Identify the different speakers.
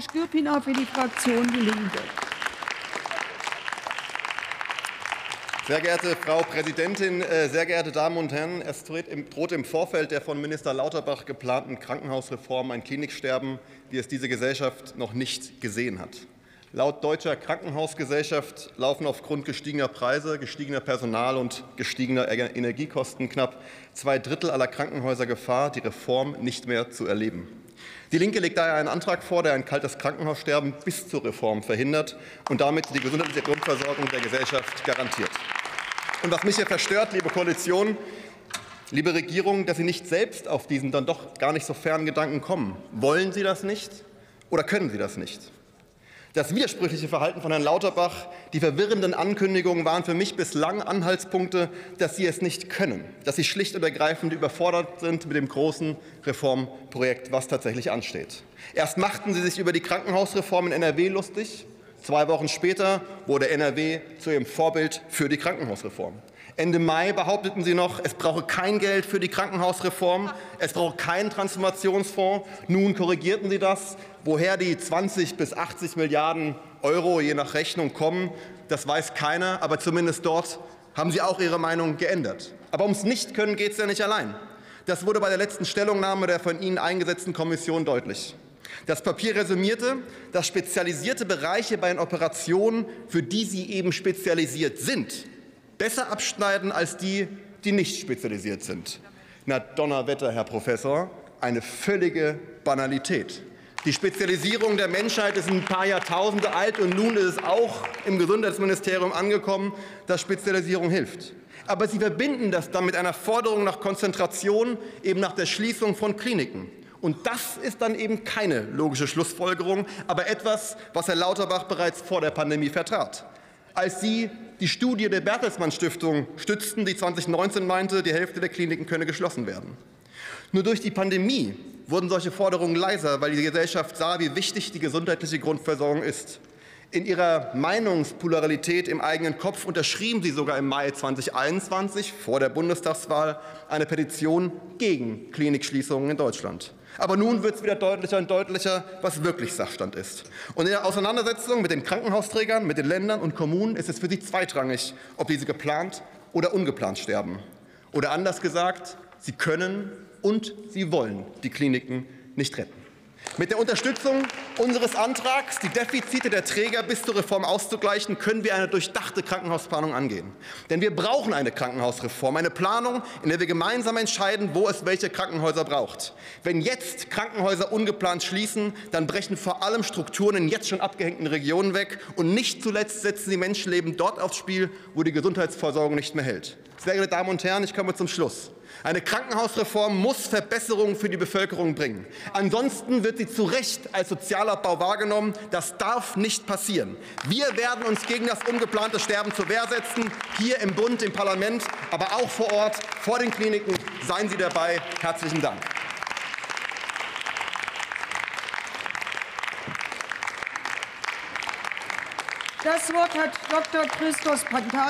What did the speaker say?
Speaker 1: Skürpina für die Fraktion Die Linke.
Speaker 2: Sehr geehrte Frau Präsidentin, äh, sehr geehrte Damen und Herren! Es droht im Vorfeld der von Minister Lauterbach geplanten Krankenhausreform ein Kliniksterben, wie es diese Gesellschaft noch nicht gesehen hat. Laut Deutscher Krankenhausgesellschaft laufen aufgrund gestiegener Preise, gestiegener Personal- und gestiegener Energiekosten knapp zwei Drittel aller Krankenhäuser Gefahr, die Reform nicht mehr zu erleben. Die Linke legt daher einen Antrag vor, der ein kaltes Krankenhaussterben bis zur Reform verhindert und damit die gesundheitliche Grundversorgung der Gesellschaft garantiert. Und was mich hier verstört, liebe Koalition, liebe Regierung, dass Sie nicht selbst auf diesen dann doch gar nicht so fernen Gedanken kommen. Wollen Sie das nicht oder können Sie das nicht? Das widersprüchliche Verhalten von Herrn Lauterbach, die verwirrenden Ankündigungen waren für mich bislang Anhaltspunkte, dass Sie es nicht können, dass Sie schlicht und ergreifend überfordert sind mit dem großen Reformprojekt, was tatsächlich ansteht. Erst machten Sie sich über die Krankenhausreform in NRW lustig. Zwei Wochen später wurde NRW zu Ihrem Vorbild für die Krankenhausreform. Ende Mai behaupteten Sie noch, es brauche kein Geld für die Krankenhausreform, es brauche keinen Transformationsfonds. Nun korrigierten Sie das. Woher die 20 bis 80 Milliarden Euro je nach Rechnung kommen, das weiß keiner. Aber zumindest dort haben Sie auch Ihre Meinung geändert. Aber ums Nichtkönnen geht es ja nicht allein. Das wurde bei der letzten Stellungnahme der von Ihnen eingesetzten Kommission deutlich. Das Papier resümierte, dass spezialisierte Bereiche bei den Operationen, für die sie eben spezialisiert sind, besser abschneiden als die, die nicht spezialisiert sind. Na Donnerwetter, Herr Professor, eine völlige Banalität. Die Spezialisierung der Menschheit ist ein paar Jahrtausende alt und nun ist es auch im Gesundheitsministerium angekommen, dass Spezialisierung hilft. Aber Sie verbinden das dann mit einer Forderung nach Konzentration, eben nach der Schließung von Kliniken. Und das ist dann eben keine logische Schlussfolgerung, aber etwas, was Herr Lauterbach bereits vor der Pandemie vertrat als Sie die Studie der Bertelsmann Stiftung stützten, die 2019 meinte, die Hälfte der Kliniken könne geschlossen werden. Nur durch die Pandemie wurden solche Forderungen leiser, weil die Gesellschaft sah, wie wichtig die gesundheitliche Grundversorgung ist. In ihrer Meinungspluralität im eigenen Kopf unterschrieben sie sogar im Mai 2021 vor der Bundestagswahl eine Petition gegen Klinikschließungen in Deutschland. Aber nun wird es wieder deutlicher und deutlicher, was wirklich Sachstand ist. Und in der Auseinandersetzung mit den Krankenhausträgern, mit den Ländern und Kommunen ist es für sie zweitrangig, ob diese geplant oder ungeplant sterben. Oder anders gesagt, sie können und sie wollen die Kliniken nicht retten. Mit der Unterstützung unseres Antrags, die Defizite der Träger bis zur Reform auszugleichen, können wir eine durchdachte Krankenhausplanung angehen. Denn wir brauchen eine Krankenhausreform, eine Planung, in der wir gemeinsam entscheiden, wo es welche Krankenhäuser braucht. Wenn jetzt Krankenhäuser ungeplant schließen, dann brechen vor allem Strukturen in jetzt schon abgehängten Regionen weg und nicht zuletzt setzen sie Menschenleben dort aufs Spiel, wo die Gesundheitsversorgung nicht mehr hält. Sehr geehrte Damen und Herren, ich komme zum Schluss. Eine Krankenhausreform muss Verbesserungen für die Bevölkerung bringen. Ansonsten wird sie zu Recht als Sozialabbau wahrgenommen. Das darf nicht passieren. Wir werden uns gegen das ungeplante Sterben zur Wehr setzen, hier im Bund, im Parlament, aber auch vor Ort, vor den Kliniken. Seien Sie dabei. Herzlichen Dank.
Speaker 1: Das Wort hat Dr. Christos Pantani.